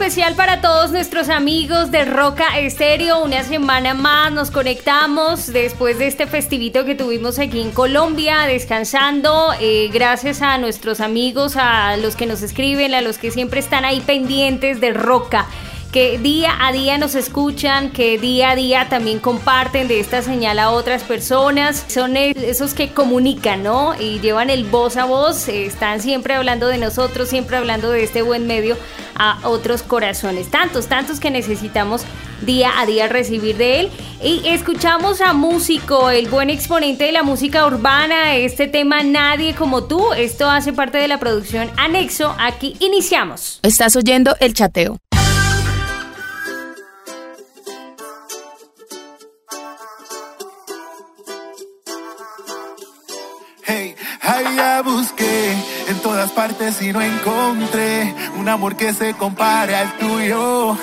Especial para todos nuestros amigos de Roca Estéreo. Una semana más nos conectamos después de este festivito que tuvimos aquí en Colombia, descansando. Eh, gracias a nuestros amigos, a los que nos escriben, a los que siempre están ahí pendientes de Roca que día a día nos escuchan, que día a día también comparten de esta señal a otras personas. Son esos que comunican, ¿no? Y llevan el voz a voz, están siempre hablando de nosotros, siempre hablando de este buen medio a otros corazones. Tantos, tantos que necesitamos día a día recibir de él. Y escuchamos a Músico, el buen exponente de la música urbana, este tema Nadie como tú. Esto hace parte de la producción Anexo. Aquí iniciamos. Estás oyendo el chateo. Busqué en todas partes y no encontré un amor que se compare al tuyo.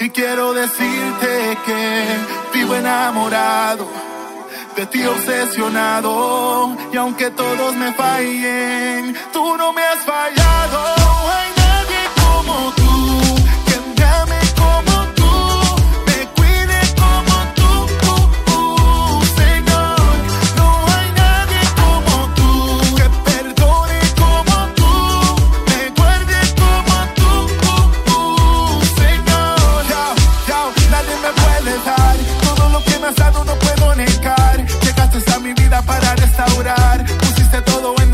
Y quiero decirte que vivo enamorado, de ti obsesionado. Y aunque todos me fallen, tú no me has fallado.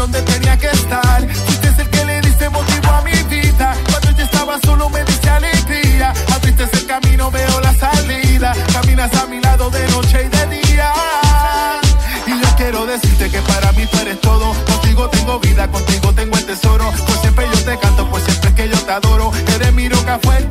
Donde tenía que estar. Fuiste el que le diste motivo a mi vida. Cuando yo estaba solo me diste alegría. Abriste el camino, veo la salida. Caminas a mi lado de noche y de día. Y yo quiero decirte que para mí tú eres todo. Contigo tengo vida, contigo tengo el tesoro. Por siempre yo te canto, por siempre que yo te adoro. Eres mi roca fuerte,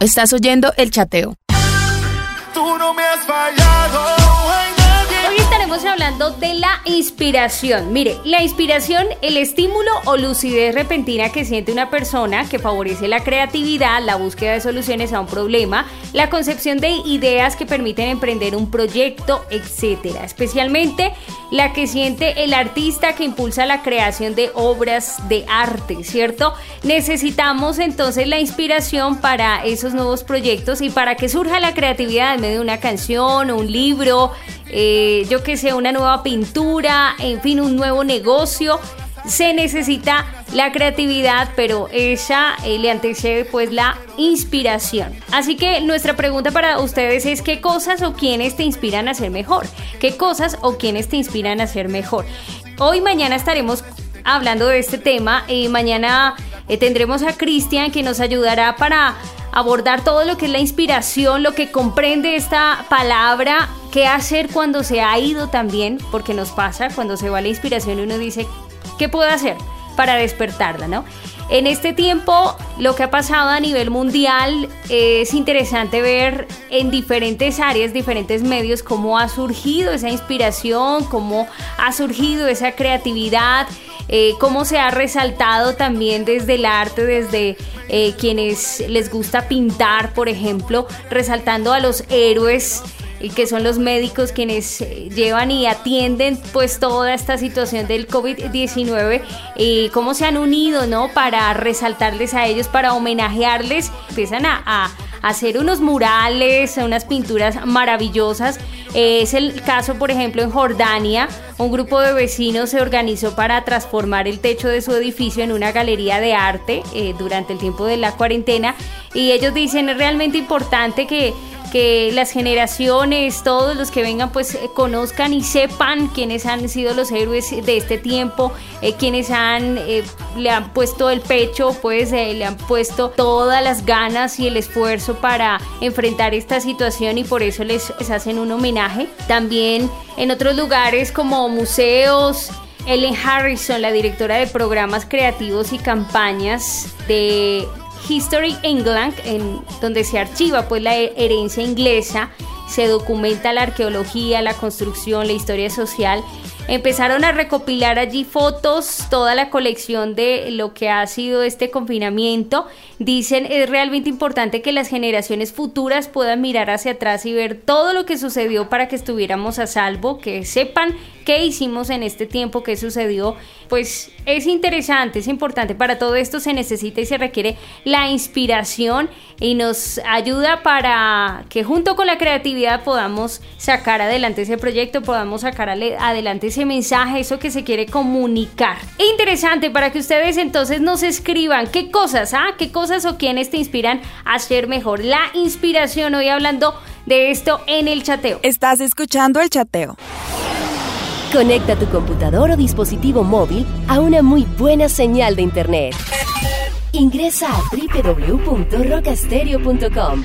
Estás oyendo el chateo. De la inspiración. Mire, la inspiración, el estímulo o lucidez repentina que siente una persona que favorece la creatividad, la búsqueda de soluciones a un problema, la concepción de ideas que permiten emprender un proyecto, etcétera. Especialmente la que siente el artista que impulsa la creación de obras de arte, ¿cierto? Necesitamos entonces la inspiración para esos nuevos proyectos y para que surja la creatividad en medio de una canción, un libro, eh, yo que sé, una nueva pintura, en fin, un nuevo negocio. Se necesita la creatividad, pero ella eh, le antecede pues la inspiración. Así que nuestra pregunta para ustedes es qué cosas o quiénes te inspiran a ser mejor. ¿Qué cosas o quiénes te inspiran a ser mejor? Hoy mañana estaremos hablando de este tema y mañana eh, tendremos a Cristian que nos ayudará para abordar todo lo que es la inspiración, lo que comprende esta palabra, qué hacer cuando se ha ido también, porque nos pasa cuando se va la inspiración uno dice, ¿qué puedo hacer para despertarla, no? En este tiempo, lo que ha pasado a nivel mundial es interesante ver en diferentes áreas, diferentes medios, cómo ha surgido esa inspiración, cómo ha surgido esa creatividad, eh, cómo se ha resaltado también desde el arte, desde eh, quienes les gusta pintar, por ejemplo, resaltando a los héroes que son los médicos quienes eh, llevan y atienden pues toda esta situación del COVID-19 y cómo se han unido, ¿no? Para resaltarles a ellos, para homenajearles, empiezan a, hacer unos murales, unas pinturas maravillosas. es el caso, por ejemplo, en Jordania, un grupo de vecinos se organizó para transformar el techo de su edificio en una galería de arte eh, durante el tiempo de la cuarentena y ellos dicen es realmente importante que que las generaciones, todos los que vengan, pues eh, conozcan y sepan quiénes han sido los héroes de este tiempo, eh, quienes eh, le han puesto el pecho, pues le han puesto todas las ganas y el esfuerzo para enfrentar esta situación y por eso les hacen un homenaje. También en otros lugares como museos, Ellen Harrison, la directora de programas creativos y campañas de History England, en donde se archiva pues la herencia inglesa, se documenta la arqueología, la construcción, la historia social Empezaron a recopilar allí fotos, toda la colección de lo que ha sido este confinamiento. Dicen es realmente importante que las generaciones futuras puedan mirar hacia atrás y ver todo lo que sucedió para que estuviéramos a salvo, que sepan qué hicimos en este tiempo, qué sucedió. Pues es interesante, es importante. Para todo esto se necesita y se requiere la inspiración y nos ayuda para que junto con la creatividad podamos sacar adelante ese proyecto, podamos sacar adelante ese mensaje, eso que se quiere comunicar. Interesante para que ustedes entonces nos escriban qué cosas, ¿ah? ¿Qué cosas o quiénes te inspiran a ser mejor? La inspiración, hoy hablando de esto en el chateo. Estás escuchando el chateo. Conecta tu computador o dispositivo móvil a una muy buena señal de internet. Ingresa a www.rocastereo.com.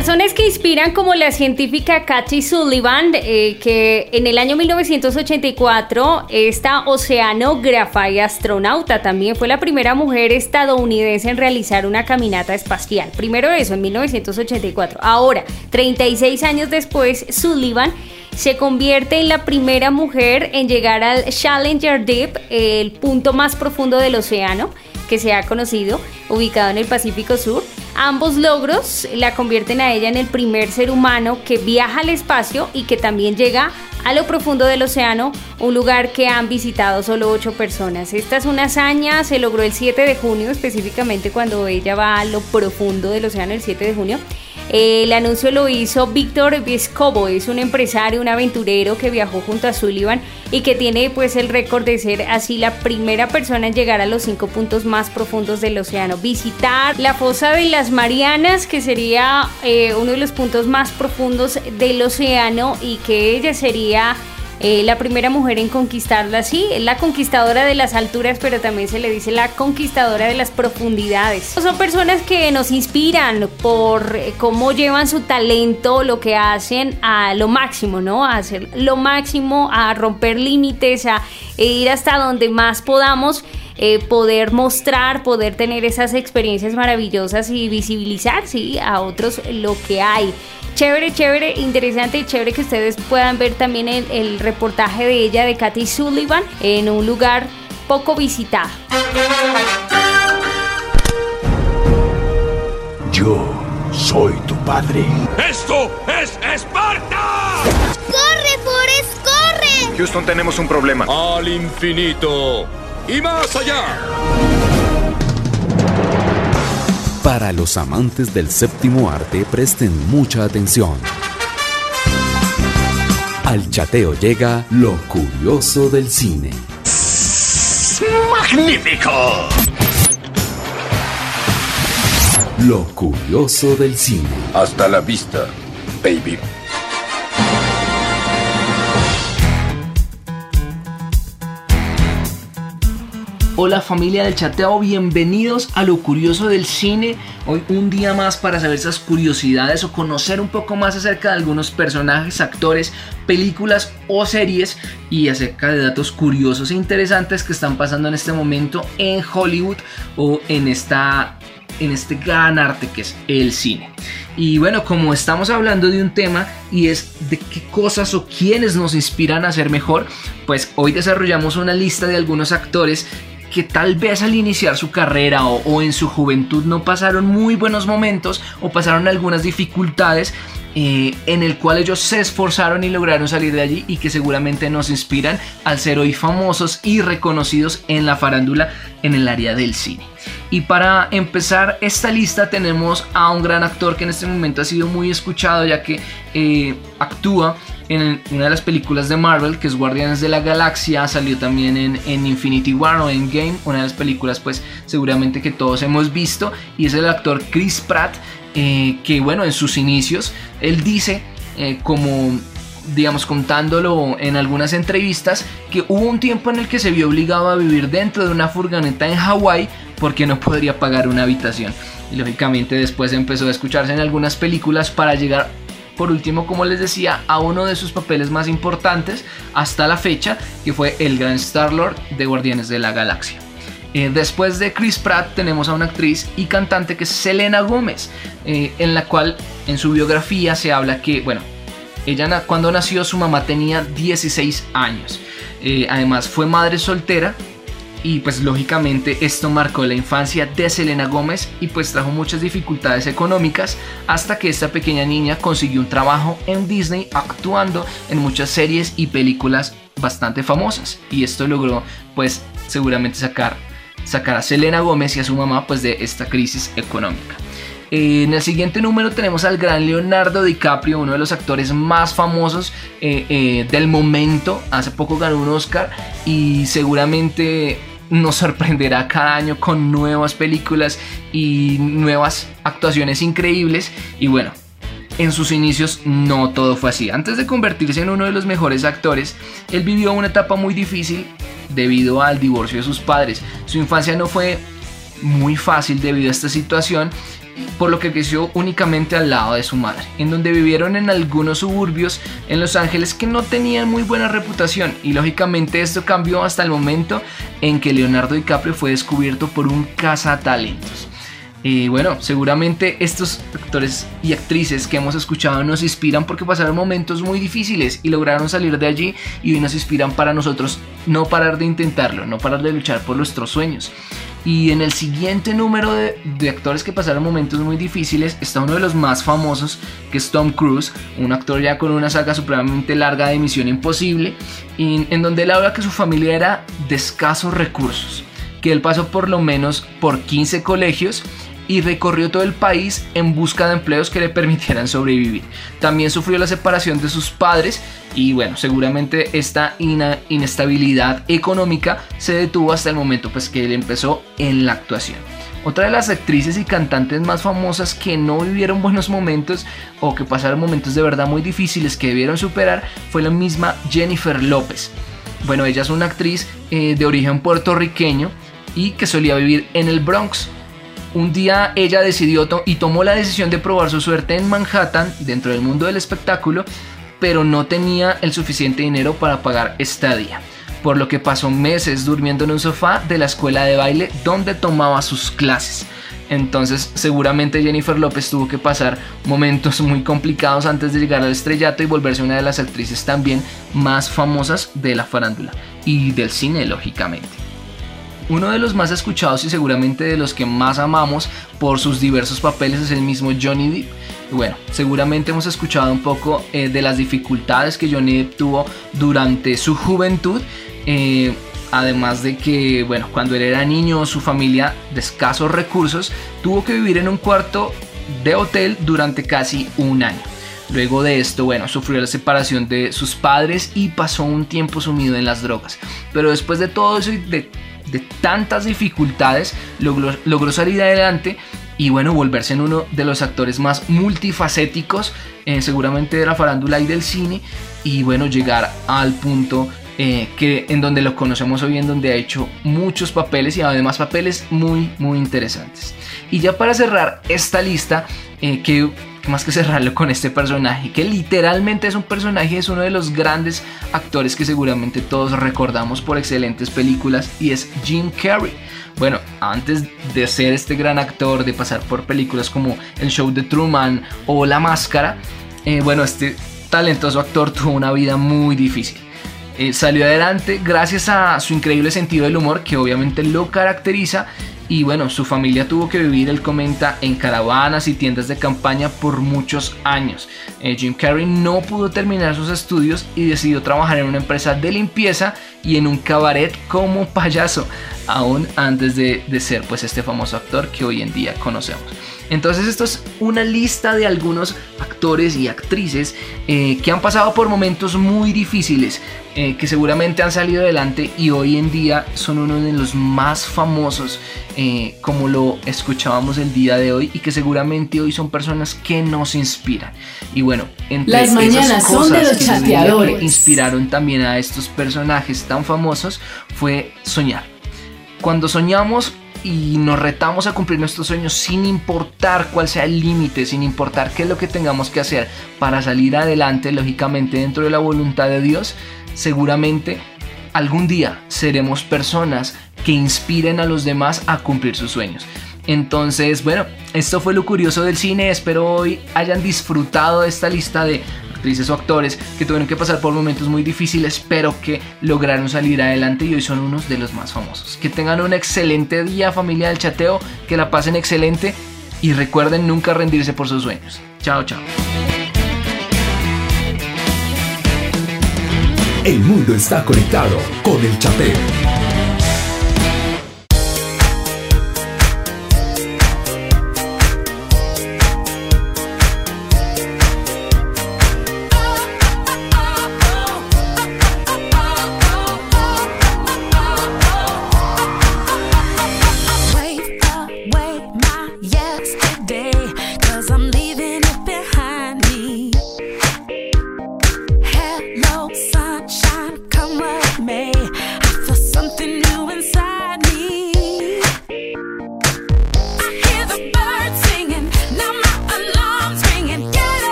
Personas que inspiran como la científica Cathy Sullivan, eh, que en el año 1984 esta oceanógrafa y astronauta también fue la primera mujer estadounidense en realizar una caminata espacial. Primero eso, en 1984. Ahora, 36 años después, Sullivan se convierte en la primera mujer en llegar al Challenger Deep, el punto más profundo del océano que se ha conocido, ubicado en el Pacífico Sur. Ambos logros la convierten a ella en el primer ser humano que viaja al espacio y que también llega a lo profundo del océano, un lugar que han visitado solo ocho personas. Esta es una hazaña, se logró el 7 de junio, específicamente cuando ella va a lo profundo del océano el 7 de junio. El anuncio lo hizo Víctor Vescovo, es un empresario, un aventurero que viajó junto a Sullivan y que tiene pues el récord de ser así la primera persona en llegar a los cinco puntos más profundos del océano. Visitar la fosa de las Marianas, que sería eh, uno de los puntos más profundos del océano y que ella sería eh, la primera mujer en conquistarla, sí, la conquistadora de las alturas, pero también se le dice la conquistadora de las profundidades. Son personas que nos inspiran por eh, cómo llevan su talento, lo que hacen a lo máximo, ¿no? A hacer lo máximo, a romper límites, a ir hasta donde más podamos. Eh, poder mostrar, poder tener esas experiencias maravillosas y visibilizar, sí, a otros lo que hay. Chévere, chévere, interesante y chévere que ustedes puedan ver también el, el reportaje de ella, de Kathy Sullivan, en un lugar poco visitado. Yo soy tu padre. ¡Esto es Esparta! ¡Corre, Forrest, corre! Houston, tenemos un problema. Al infinito y más allá. Para los amantes del séptimo arte, presten mucha atención. Al chateo llega lo curioso del cine. ¡Magnífico! Lo curioso del cine. Hasta la vista, baby. Hola familia del chateo, bienvenidos a lo curioso del cine. Hoy un día más para saber esas curiosidades o conocer un poco más acerca de algunos personajes, actores, películas o series y acerca de datos curiosos e interesantes que están pasando en este momento en Hollywood o en esta en este gran arte que es el cine. Y bueno, como estamos hablando de un tema y es de qué cosas o quiénes nos inspiran a ser mejor, pues hoy desarrollamos una lista de algunos actores que tal vez al iniciar su carrera o, en su juventud no pasaron muy buenos momentos o pasaron algunas dificultades eh, en el cual ellos se esforzaron y lograron salir de allí y que seguramente nos inspiran al ser hoy famosos y reconocidos en la farándula en el área del cine. Y para empezar esta lista tenemos a un gran actor que en este momento ha sido muy escuchado ya que eh, actúa en una de las películas de Marvel, que es Guardianes de la Galaxia, salió también en, Infinity War o en Game, una de las películas pues seguramente que todos hemos visto, y es el actor Chris Pratt, eh, que bueno, en sus inicios, él dice eh, como digamos contándolo en algunas entrevistas que hubo un tiempo en el que se vio obligado a vivir dentro de una furgoneta en Hawái porque no podría pagar una habitación. Y lógicamente después empezó a escucharse en algunas películas para llegar por último, como les decía, a uno de sus papeles más importantes hasta la fecha, que fue el gran Star-Lord de Guardianes de la Galaxia. Eh, después de Chris Pratt tenemos a una actriz y cantante que es Selena Gómez, eh, en la cual en su biografía se habla que, bueno, ella cuando nació su mamá tenía 16 años. Eh, además fue madre soltera y pues lógicamente esto marcó la infancia de Selena Gómez y pues trajo muchas dificultades económicas hasta que esta pequeña niña consiguió un trabajo en Disney actuando en muchas series y películas bastante famosas y esto logró pues seguramente sacar, sacar a Selena Gómez y a su mamá pues de esta crisis económica. En el siguiente número tenemos al gran Leonardo DiCaprio, uno de los actores más famosos eh, eh, del momento. Hace poco ganó un Oscar y seguramente nos sorprenderá cada año con nuevas películas y nuevas actuaciones increíbles. Y bueno, en sus inicios no todo fue así. Antes de convertirse en uno de los mejores actores, él vivió una etapa muy difícil debido al divorcio de sus padres. Su infancia no fue muy fácil debido a esta situación por lo que creció únicamente al lado de su madre, en donde vivieron en algunos suburbios en Los Ángeles que no tenían muy buena reputación y lógicamente esto cambió hasta el momento en que Leonardo DiCaprio fue descubierto por un cazatalentos. Y bueno, seguramente estos actores y actrices que hemos escuchado nos inspiran porque pasaron momentos muy difíciles y lograron salir de allí y hoy nos inspiran para nosotros no parar de intentarlo, no parar de luchar por nuestros sueños. Y en el siguiente número de, actores que pasaron momentos muy difíciles está uno de los más famosos, que es Tom Cruise, un actor ya con una saga supremamente larga de Misión Imposible, y, en donde él habla que su familia era de escasos recursos, que él pasó por lo menos por 15 colegios y recorrió todo el país en busca de empleos que le permitieran sobrevivir. También sufrió la separación de sus padres y bueno, seguramente esta inestabilidad económica se detuvo hasta el momento pues que él empezó en la actuación. Otra de las actrices y cantantes más famosas que no vivieron buenos momentos o que pasaron momentos de verdad muy difíciles que debieron superar fue la misma Jennifer López. Bueno, ella es una actriz eh, de origen puertorriqueño y que solía vivir en el Bronx. Un día ella decidió y tomó la decisión de probar su suerte en Manhattan, dentro del mundo del espectáculo, pero no tenía el suficiente dinero para pagar estadía. por lo que pasó meses durmiendo en un sofá de la escuela de baile donde tomaba sus clases. Entonces seguramente Jennifer López tuvo que pasar momentos muy complicados antes de llegar al estrellato y volverse una de las actrices también más famosas de la farándula y del cine lógicamente. Uno de los más escuchados y seguramente de los que más amamos por sus diversos papeles es el mismo Johnny Depp. Bueno, seguramente hemos escuchado un poco eh, de las dificultades que Johnny Depp tuvo durante su juventud. Eh, además de que, bueno, cuando él era niño, su familia de escasos recursos tuvo que vivir en un cuarto de hotel durante casi un año. Luego de esto, bueno, sufrió la separación de sus padres y pasó un tiempo sumido en las drogas. Pero después de todo eso y de, tantas dificultades, logró, logró, salir adelante y bueno, volverse en uno de los actores más multifacéticos, eh, seguramente de la farándula y del cine, y bueno, llegar al punto eh, que en donde lo conocemos hoy en donde ha hecho muchos papeles y además papeles muy muy interesantes y ya para cerrar esta lista eh, que más que cerrarlo con este personaje que literalmente es un personaje es uno de los grandes actores que seguramente todos recordamos por excelentes películas y es Jim Carrey bueno, antes de ser este gran actor, de pasar por películas como El Show de Truman o La Máscara, eh, bueno, este talentoso actor tuvo una vida muy difícil. Eh, salió adelante gracias a su increíble sentido del humor que obviamente lo caracteriza y bueno, su familia tuvo que vivir, él comenta, en caravanas y tiendas de campaña por muchos años. Eh, Jim Carrey no pudo terminar sus estudios y decidió trabajar en una empresa de limpieza y en un cabaret como payaso, aún antes de, de ser pues este famoso actor que hoy en día conocemos. Entonces esto es una lista de algunos actores y actrices eh, que han pasado por momentos muy difíciles, eh, que seguramente han salido adelante y hoy en día son uno de los más famosos, eh, como lo escuchábamos el día de hoy, y que seguramente hoy son personas que nos inspiran. Y bueno, entre las de los que chateadores. inspiraron también a estos personajes tan famosos fue soñar. Cuando soñamos y nos retamos a cumplir nuestros sueños sin importar cuál sea el límite, sin importar qué es lo que tengamos que hacer para salir adelante, lógicamente dentro de la voluntad de Dios, seguramente algún día seremos personas que inspiren a los demás a cumplir sus sueños. Entonces, bueno, esto fue lo curioso del cine. Espero hoy hayan disfrutado de esta lista de actrices o actores que tuvieron que pasar por momentos muy difíciles, pero que lograron salir adelante y hoy son unos de los más famosos. Que tengan un excelente día, familia del chateo, que la pasen excelente y recuerden nunca rendirse por sus sueños. Chao, chao. El mundo está conectado con el chateo.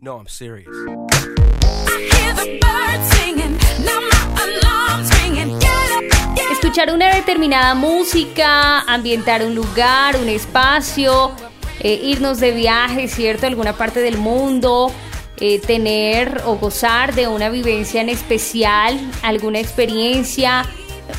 No, I'm serious. Escuchar una determinada música, ambientar un lugar, un espacio, eh, irnos de viaje, ¿cierto? A alguna parte del mundo, eh, tener o gozar de una vivencia en especial, alguna experiencia.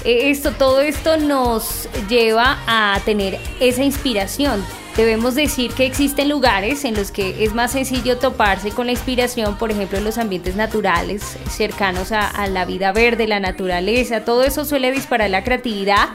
Eh, esto, todo esto nos lleva a tener esa inspiración. Debemos decir que existen lugares en los que es más sencillo toparse con la inspiración, por ejemplo, en los ambientes naturales, cercanos a, la vida verde, la naturaleza, todo eso suele disparar la creatividad.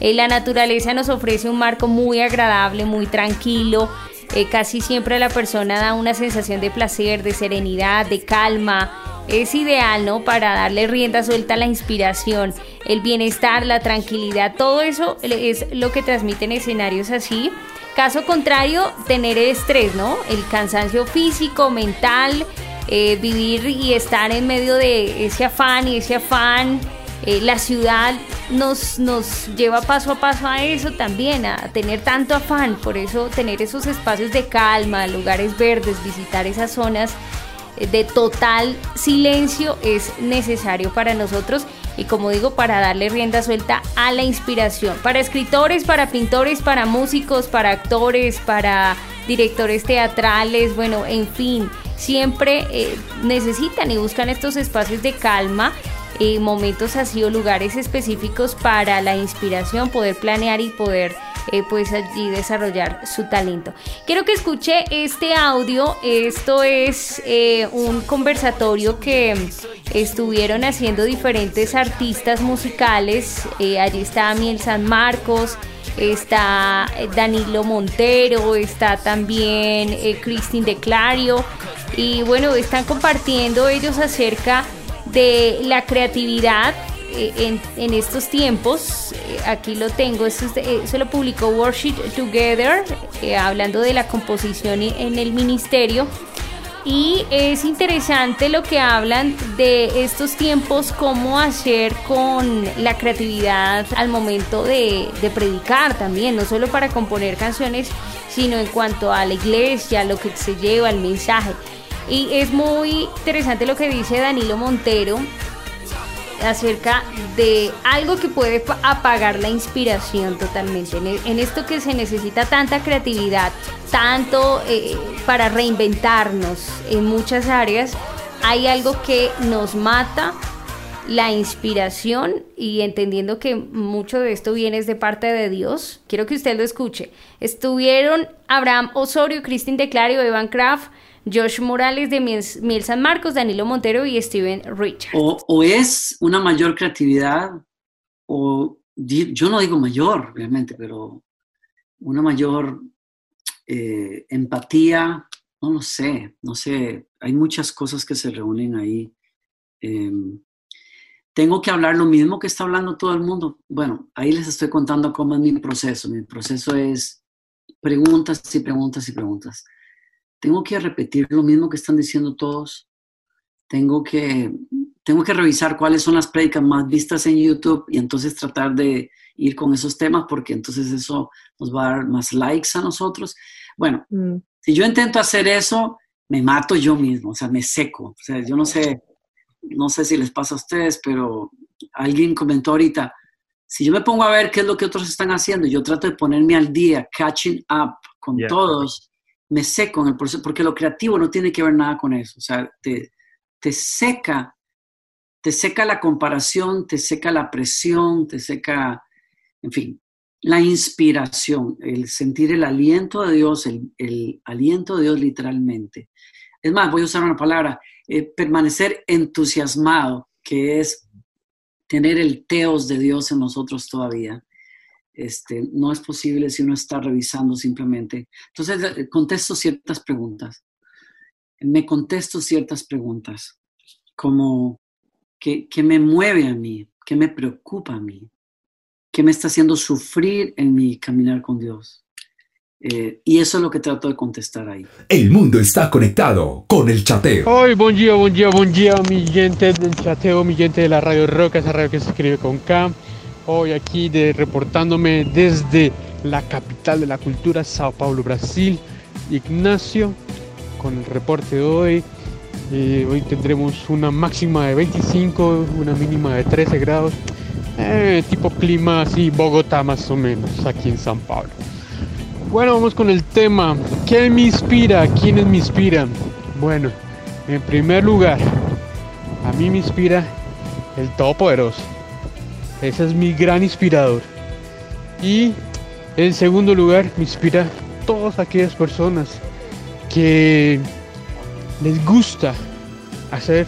Eh, la naturaleza nos ofrece un marco muy agradable, muy tranquilo. Eh, casi siempre a la persona da una sensación de placer, de serenidad, de calma. Es ideal, ¿no? Para darle rienda suelta a la inspiración, el bienestar, la tranquilidad, todo eso es lo que transmiten escenarios así. Caso contrario, tener estrés, ¿no? El cansancio físico, mental, eh, vivir y estar en medio de ese afán y ese afán. eh, la ciudad nos, nos lleva paso a paso a eso también, a tener tanto afán. Por eso tener esos espacios de calma, lugares verdes, visitar esas zonas eh, de total silencio es necesario para nosotros y como digo, para darle rienda suelta a la inspiración. Para escritores, para pintores, para músicos, para actores, para directores teatrales, bueno, en fin, siempre eh, necesitan y buscan estos espacios de calma. eh, momentos así o lugares específicos para la inspiración, poder planear y poder eh, pues allí desarrollar su talento. Quiero que escuche este audio, esto es eh, un conversatorio que estuvieron haciendo diferentes artistas musicales, eh, allí está Miel San Marcos, está Danilo Montero, está también Cristin de Clario. Y bueno, están compartiendo ellos acerca de la creatividad en, en estos tiempos, eh, aquí lo tengo, esto es de- eh, se lo publicó Worship Together, eh, hablando de la composición en el ministerio. Y es interesante lo que hablan de estos tiempos, cómo hacer con la creatividad al momento de, de predicar también, no solo para componer canciones, sino en cuanto a la iglesia, lo que se lleva, el mensaje. Y es muy interesante lo que dice Danilo Montero, acerca de algo que puede pa- apagar la inspiración totalmente. En, esto que se necesita tanta creatividad, tanto eh, para reinventarnos en muchas áreas, hay algo que nos mata la inspiración y entendiendo que mucho de esto viene de parte de Dios, quiero que usted lo escuche. Estuvieron Abraham Osorio, Cristin Declario, Evan Kraft, Josh Morales de Miel, San Marcos, Danilo Montero y Steven Richard. O, es una mayor creatividad, o yo no digo mayor, obviamente, pero una mayor eh, empatía, no lo sé, no sé, hay muchas cosas que se reúnen ahí. Em, tengo que hablar lo mismo que está hablando todo el mundo. Bueno, ahí les estoy contando cómo es mi proceso. Mi proceso es preguntas y preguntas y preguntas. Tengo que repetir lo mismo que están diciendo todos. Tengo que, tengo que revisar cuáles son las prédicas más vistas en YouTube y entonces tratar de ir con esos temas porque entonces eso nos va a dar más likes a nosotros. Bueno, si yo intento hacer eso, me mato yo mismo, o sea, me seco. O sea, yo no sé, no sé si les pasa a ustedes, pero alguien comentó ahorita, si yo me pongo a ver qué es lo que otros están haciendo, yo trato de ponerme al día, catching up, con todos, me seco en el proceso, porque lo creativo no tiene que ver nada con eso. O sea, te, te seca, te seca la comparación, te seca la presión, te seca, en fin, la inspiración, el sentir el aliento de Dios, el, el aliento de Dios literalmente. Es más, voy a usar una palabra, eh, permanecer entusiasmado, que es tener el teos de Dios en nosotros todavía. Este, no es posible si uno está revisando simplemente. Entonces, eh, contesto ciertas preguntas. Me contesto ciertas preguntas, como ¿qué, qué me mueve a mí? ¿Qué me preocupa a mí? ¿Qué me está haciendo sufrir en mi caminar con Dios? Eh, y eso es lo que trato de contestar ahí. El mundo está conectado con el chateo. Hoy, buen día, buen día, buen día, mi gente del chateo, mi gente de la Radio Roca, esa radio que se escribe con K. Hoy aquí reportándome desde la capital de la cultura, Sao Paulo, Brasil. Ignacio, con el reporte de hoy. Eh, hoy tendremos una máxima de 25, una mínima de 13 grados. Eh, tipo clima así, Bogotá más o menos, aquí en San Pablo. Bueno, vamos con el tema. ¿Qué me inspira? ¿Quiénes me inspiran? Bueno, en primer lugar, a mí me inspira el Todopoderoso. Ese es mi gran inspirador. Y en segundo lugar, me inspira todas aquellas personas que les gusta hacer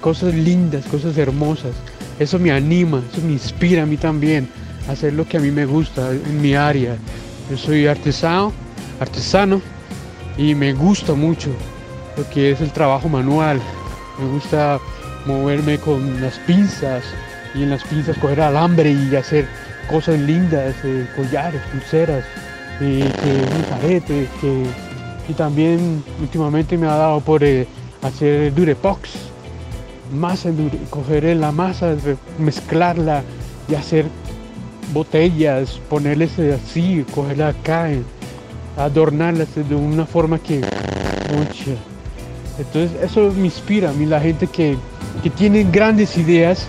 cosas lindas, cosas hermosas. Eso me anima, eso me inspira a mí también a hacer lo que a mí me gusta en mi área. Yo soy artesano, artesano y me gusta mucho lo que es el trabajo manual. Me gusta moverme con las pinzas y en las pinzas coger alambre y hacer cosas lindas, eh, collares, pulseras, eh, que aretes, que y también últimamente me ha dado por eh, hacer durepox, masa, dure- coger la masa, mezclarla y hacer botellas, ponerles así, cogerla acá, adornarlas de una forma que. Entonces eso me inspira a mí, la gente que, que tiene grandes ideas,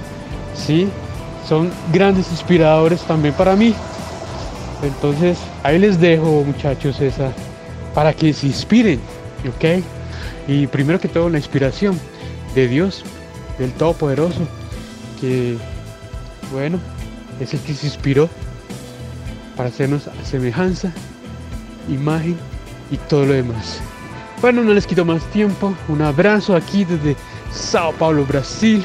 ¿sí? Son grandes inspiradores también para mí. Entonces ahí les dejo muchachos esa, para que se inspiren, ¿ok? Y primero que todo la inspiración de Dios, del Todopoderoso, que, bueno, es el que se inspiró para hacernos semejanza, imagen y todo lo demás. Bueno, no les quito más tiempo. Un abrazo aquí desde Sao Paulo, Brasil,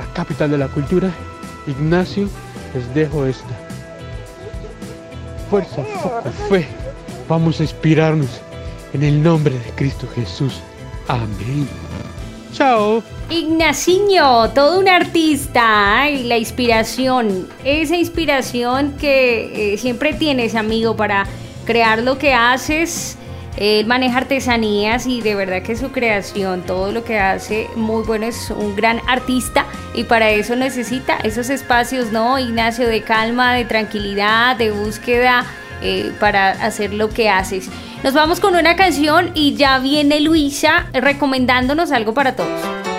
la capital de la cultura. Ignacio, les dejo esta. Fuerza, fe. Vamos a inspirarnos en el nombre de Cristo Jesús. Amén. Chao. Ignaciño, todo un artista la inspiración, esa inspiración que eh, siempre tienes, amigo, para crear lo que haces. Él maneja artesanías y de verdad que su creación, todo lo que hace, muy bueno, es un gran artista y para eso necesita esos espacios, ¿no, Ignacio? De calma, de tranquilidad, de búsqueda eh, para hacer lo que haces. Nos vamos con una canción y ya viene Luisa recomendándonos algo para todos.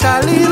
Enamorado,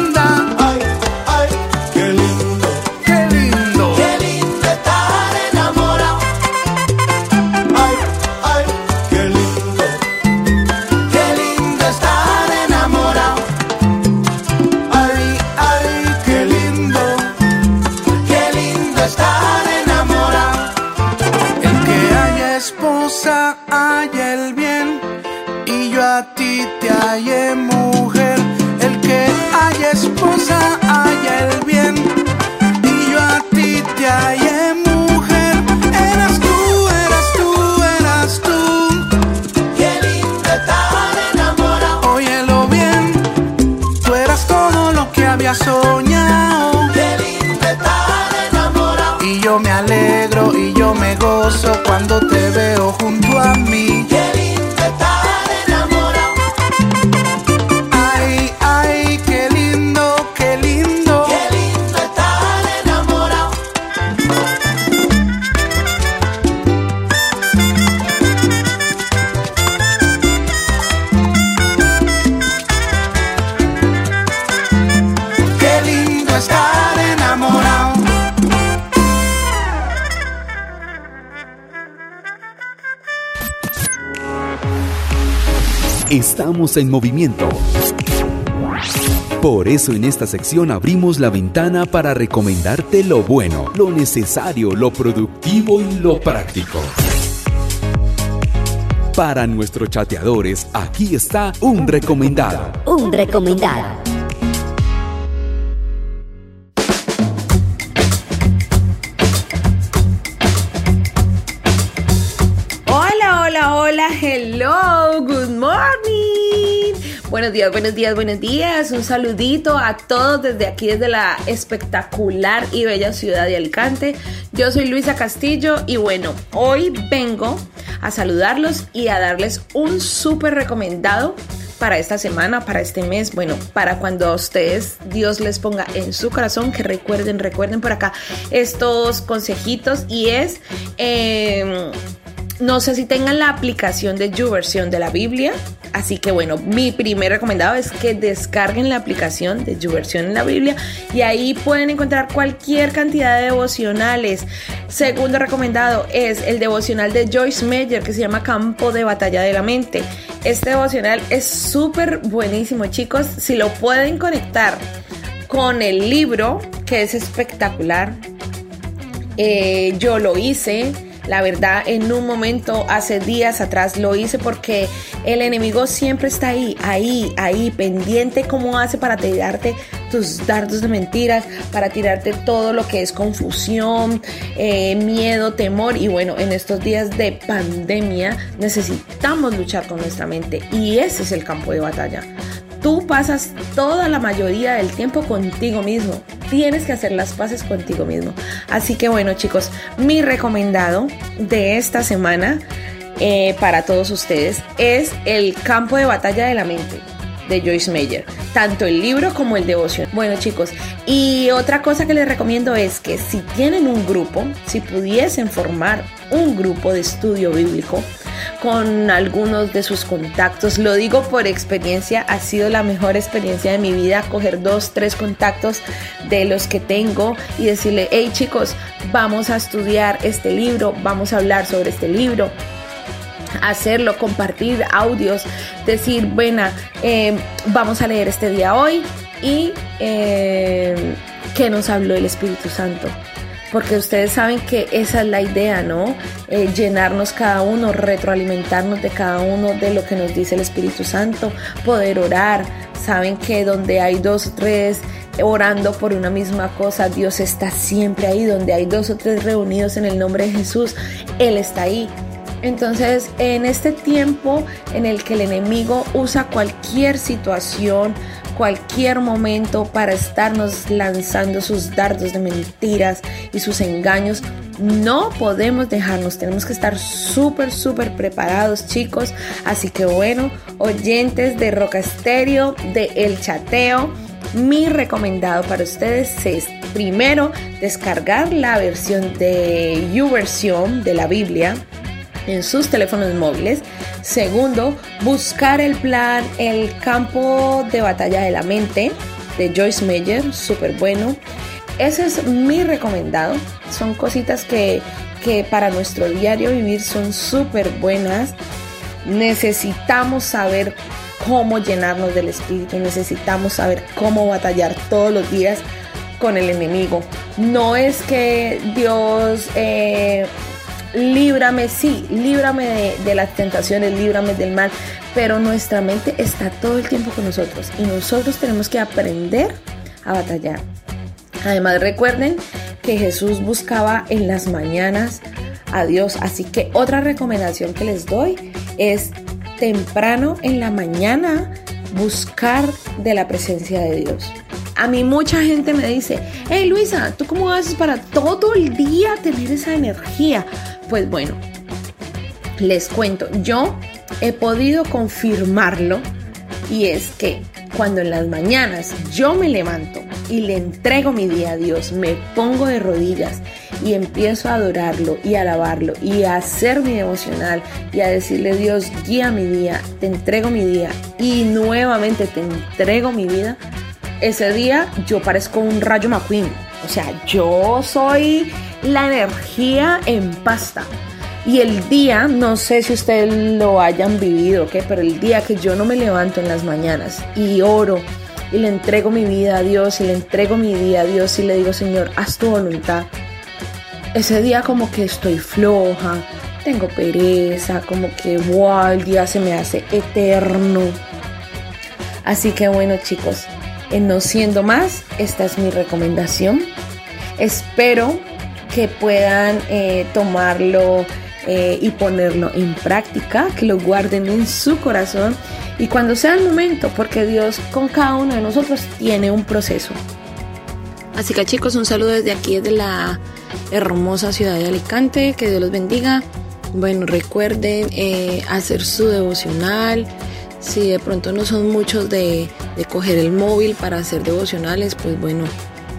Estamos en movimiento. Por eso en esta sección abrimos la ventana para recomendarte lo bueno, lo necesario, lo productivo y lo práctico. Para nuestros chateadores, aquí está un recomendado. Un recomendado. Buenos días, buenos días, buenos días. Un saludito a todos desde aquí, desde la espectacular y bella ciudad de Alicante. Yo soy Luisa Castillo y bueno, hoy vengo a saludarlos y a darles un súper recomendado para esta semana, para este mes, bueno, para cuando a ustedes Dios les ponga en su corazón, que recuerden, recuerden por acá estos consejitos y es... em, no sé si tengan la aplicación de YouVersion de la Biblia. Así que bueno, mi primer recomendado es que descarguen la aplicación de YouVersion en la Biblia y ahí pueden encontrar cualquier cantidad de devocionales. Segundo recomendado es el devocional de Joyce Meyer que se llama Campo de Batalla de la Mente. Este devocional es súper buenísimo chicos. Si lo pueden conectar con el libro, que es espectacular. Eh, yo lo hice. La verdad, en un momento, hace días atrás, lo hice porque el enemigo siempre está ahí, ahí, ahí, pendiente cómo hace para tirarte tus dardos de mentiras, para tirarte todo lo que es confusión, eh, miedo, temor. Y bueno, en estos días de pandemia necesitamos luchar con nuestra mente y ese es el campo de batalla. Tú pasas toda la mayoría del tiempo contigo mismo. Tienes que hacer las paces contigo mismo. Así que bueno chicos, mi recomendado de esta semana eh, para todos ustedes es el campo de batalla de la mente de Joyce Meyer, tanto el libro como el devoción. Bueno chicos, y otra cosa que les recomiendo es que si tienen un grupo, si pudiesen formar un grupo de estudio bíblico, con algunos de sus contactos. Lo digo por experiencia, ha sido la mejor experiencia de mi vida coger dos, tres contactos de los que tengo y decirle, hey chicos, vamos a estudiar este libro, vamos a hablar sobre este libro hacerlo, compartir audios, decir, bueno, eh, vamos a leer este día hoy y eh, que nos habló el Espíritu Santo porque ustedes saben que esa es la idea, ¿no? Eh, llenarnos cada uno, retroalimentarnos de cada uno de lo que nos dice el Espíritu Santo, poder orar. Saben que donde hay dos o tres orando por una misma cosa. Dios está siempre ahí, donde hay dos o tres reunidos en el nombre de Jesús, Él está ahí. Entonces, en este tiempo en el que el enemigo usa cualquier situación, cualquier momento para estarnos lanzando sus dardos de mentiras y sus engaños, no podemos dejarnos, tenemos que estar súper, súper preparados chicos. Así que bueno, oyentes de Roca Estéreo, de El Chateo, mi recomendado para ustedes es primero descargar la versión de YouVersion de la Biblia en sus teléfonos móviles. Segundo, buscar el plan El campo de batalla de la mente de Joyce Meyer, súper bueno. Ese es mi recomendado. Son cositas que, que para nuestro diario vivir son súper buenas. Necesitamos saber cómo llenarnos del espíritu, necesitamos saber cómo batallar todos los días con el enemigo. No es que Dios eh, líbrame, sí, líbrame de, las tentaciones, líbrame del mal, pero nuestra mente está todo el tiempo con nosotros y nosotros tenemos que aprender a batallar. Además recuerden que Jesús buscaba en las mañanas a Dios, así que otra recomendación que les doy es temprano en la mañana buscar de la presencia de Dios. A mí mucha gente me dice, hey Luisa, ¿tú cómo haces para todo el día tener esa energía? Pues bueno, les cuento, yo he podido confirmarlo y es que cuando en las mañanas yo me levanto y le entrego mi día a Dios, me pongo de rodillas y empiezo a adorarlo y a alabarlo y a hacer mi devocional y a decirle Dios, guía mi día, te entrego mi día y nuevamente te entrego mi vida, ese día yo parezco un rayo McQueen. O sea, yo soy la energía en pasta. Y el día, no sé si ustedes lo hayan vivido, pero el día que yo no me levanto en las mañanas y oro y le entrego mi vida a Dios y le entrego mi día a Dios y le digo, Señor, haz tu voluntad. Ese día como que estoy floja, tengo pereza, como que wow, el día se me hace eterno. Así que bueno chicos, en no siendo más, esta es mi recomendación. Espero que puedan eh, tomarlo eh, y ponerlo en práctica, que lo guarden en su corazón y cuando sea el momento, porque Dios con cada uno de nosotros tiene un proceso. Así que chicos, un saludo desde aquí, desde la hermosa ciudad de Alicante, que Dios los bendiga. Bueno, recuerden eh, hacer su devocional. Si de pronto no son muchos de, de coger el móvil para hacer devocionales, pues bueno,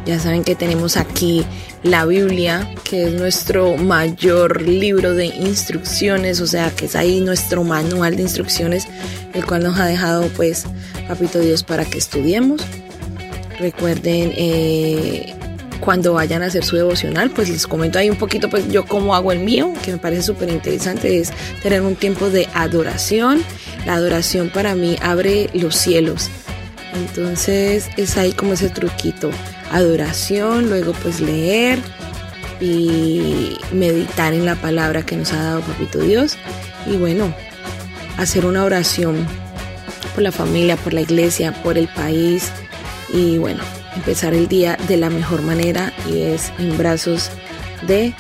ya saben que tenemos aquí la Biblia, que es nuestro mayor libro de instrucciones, o sea, que es ahí nuestro manual de instrucciones, el cual nos ha dejado pues Papito Dios para que estudiemos. Recuerden, eh, cuando vayan a hacer su devocional, pues les comento ahí un poquito, pues yo cómo hago el mío, que me parece súper interesante, es tener un tiempo de adoración. La adoración para mí abre los cielos. Entonces es ahí como ese truquito adoración, luego pues leer y meditar en la palabra que nos ha dado Papito Dios y bueno, hacer una oración por la familia, por la iglesia, por el país y bueno, empezar el día de la mejor manera y es en brazos de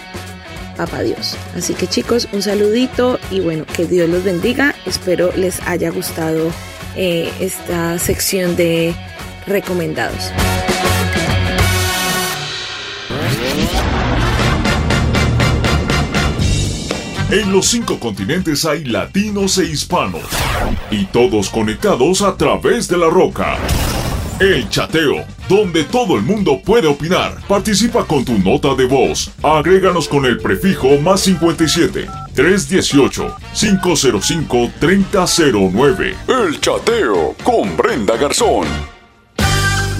Papá Dios. Así que chicos, un saludito y bueno, que Dios los bendiga. Espero les haya gustado eh, esta sección de recomendados. En los cinco continentes hay latinos e hispanos. Y todos conectados a través de la roca. El chateo, donde todo el mundo puede opinar. Participa con tu nota de voz. Agréganos con el prefijo más 57 318 505 3009. El chateo con Brenda Garzón.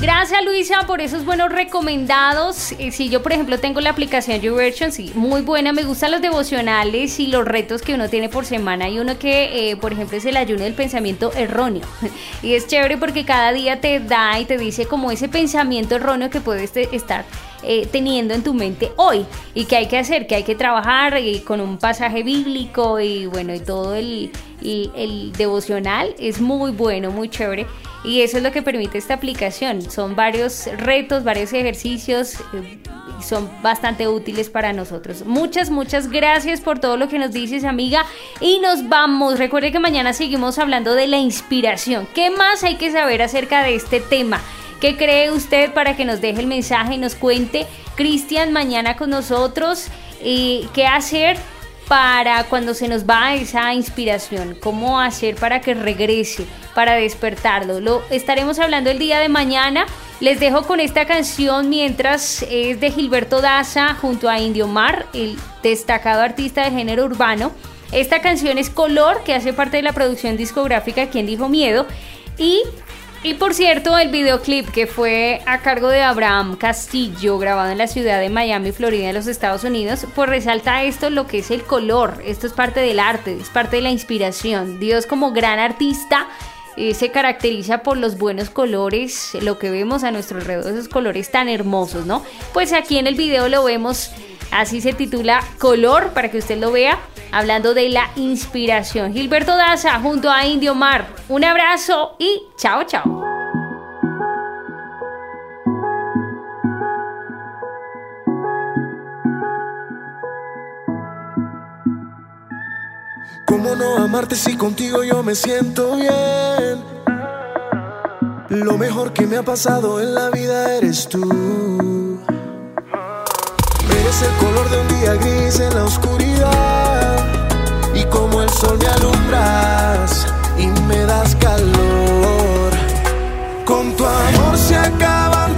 Gracias Luisa por esos buenos recomendados. Eh, Si yo por ejemplo tengo la aplicación YouVersion, sí, muy buena. Me gustan los devocionales y los retos que uno tiene por semana. Hay uno que, eh, por ejemplo, es el ayuno del pensamiento erróneo. Y es chévere porque cada día te da y te dice como ese pensamiento erróneo que puedes te- estar eh, teniendo en tu mente hoy y que hay que hacer, que hay que trabajar con un pasaje bíblico y bueno, y todo el, el- el devocional es muy bueno, muy chévere. Y eso es lo que permite esta aplicación. Son varios retos, varios ejercicios. eh, son bastante útiles para nosotros. Muchas, muchas gracias por todo lo que nos dices, amiga. Y nos vamos. Recuerde que mañana seguimos hablando de la inspiración. ¿Qué más hay que saber acerca de este tema? ¿Qué cree usted para que nos deje el mensaje y nos cuente? Cristian, mañana con nosotros. eh, ¿Qué hacer para cuando se nos va esa inspiración? ¿Cómo hacer para que regrese, para despertarlo? Lo estaremos hablando el día de mañana. Les dejo con esta canción mientras es de Gilberto Daza junto a Indio Mar, el destacado artista de género urbano. Esta canción es Color, que hace parte de la producción discográfica Quien Dijo Miedo. Y, y por cierto, el videoclip que fue a cargo de Abraham Castillo, grabado en la ciudad de Miami, Florida, en los Estados Unidos, pues resalta esto lo que es el color. Esto es parte del arte, es parte de la inspiración. Dios como gran artista eh, se caracteriza por los buenos colores, lo que vemos a nuestro alrededor, esos colores tan hermosos, ¿no? Pues aquí en el video lo vemos, así se titula Color, para que usted lo vea, hablando de la inspiración. Gilberto Daza junto a Indio Mar. Un abrazo y chao, chao. ¿Cómo no amarte si contigo yo me siento bien? Lo mejor que me ha pasado en la vida eres tú. Eres el color de un día gris en la oscuridad. Y como el sol me alumbras y me das calor. Con tu amor se acaban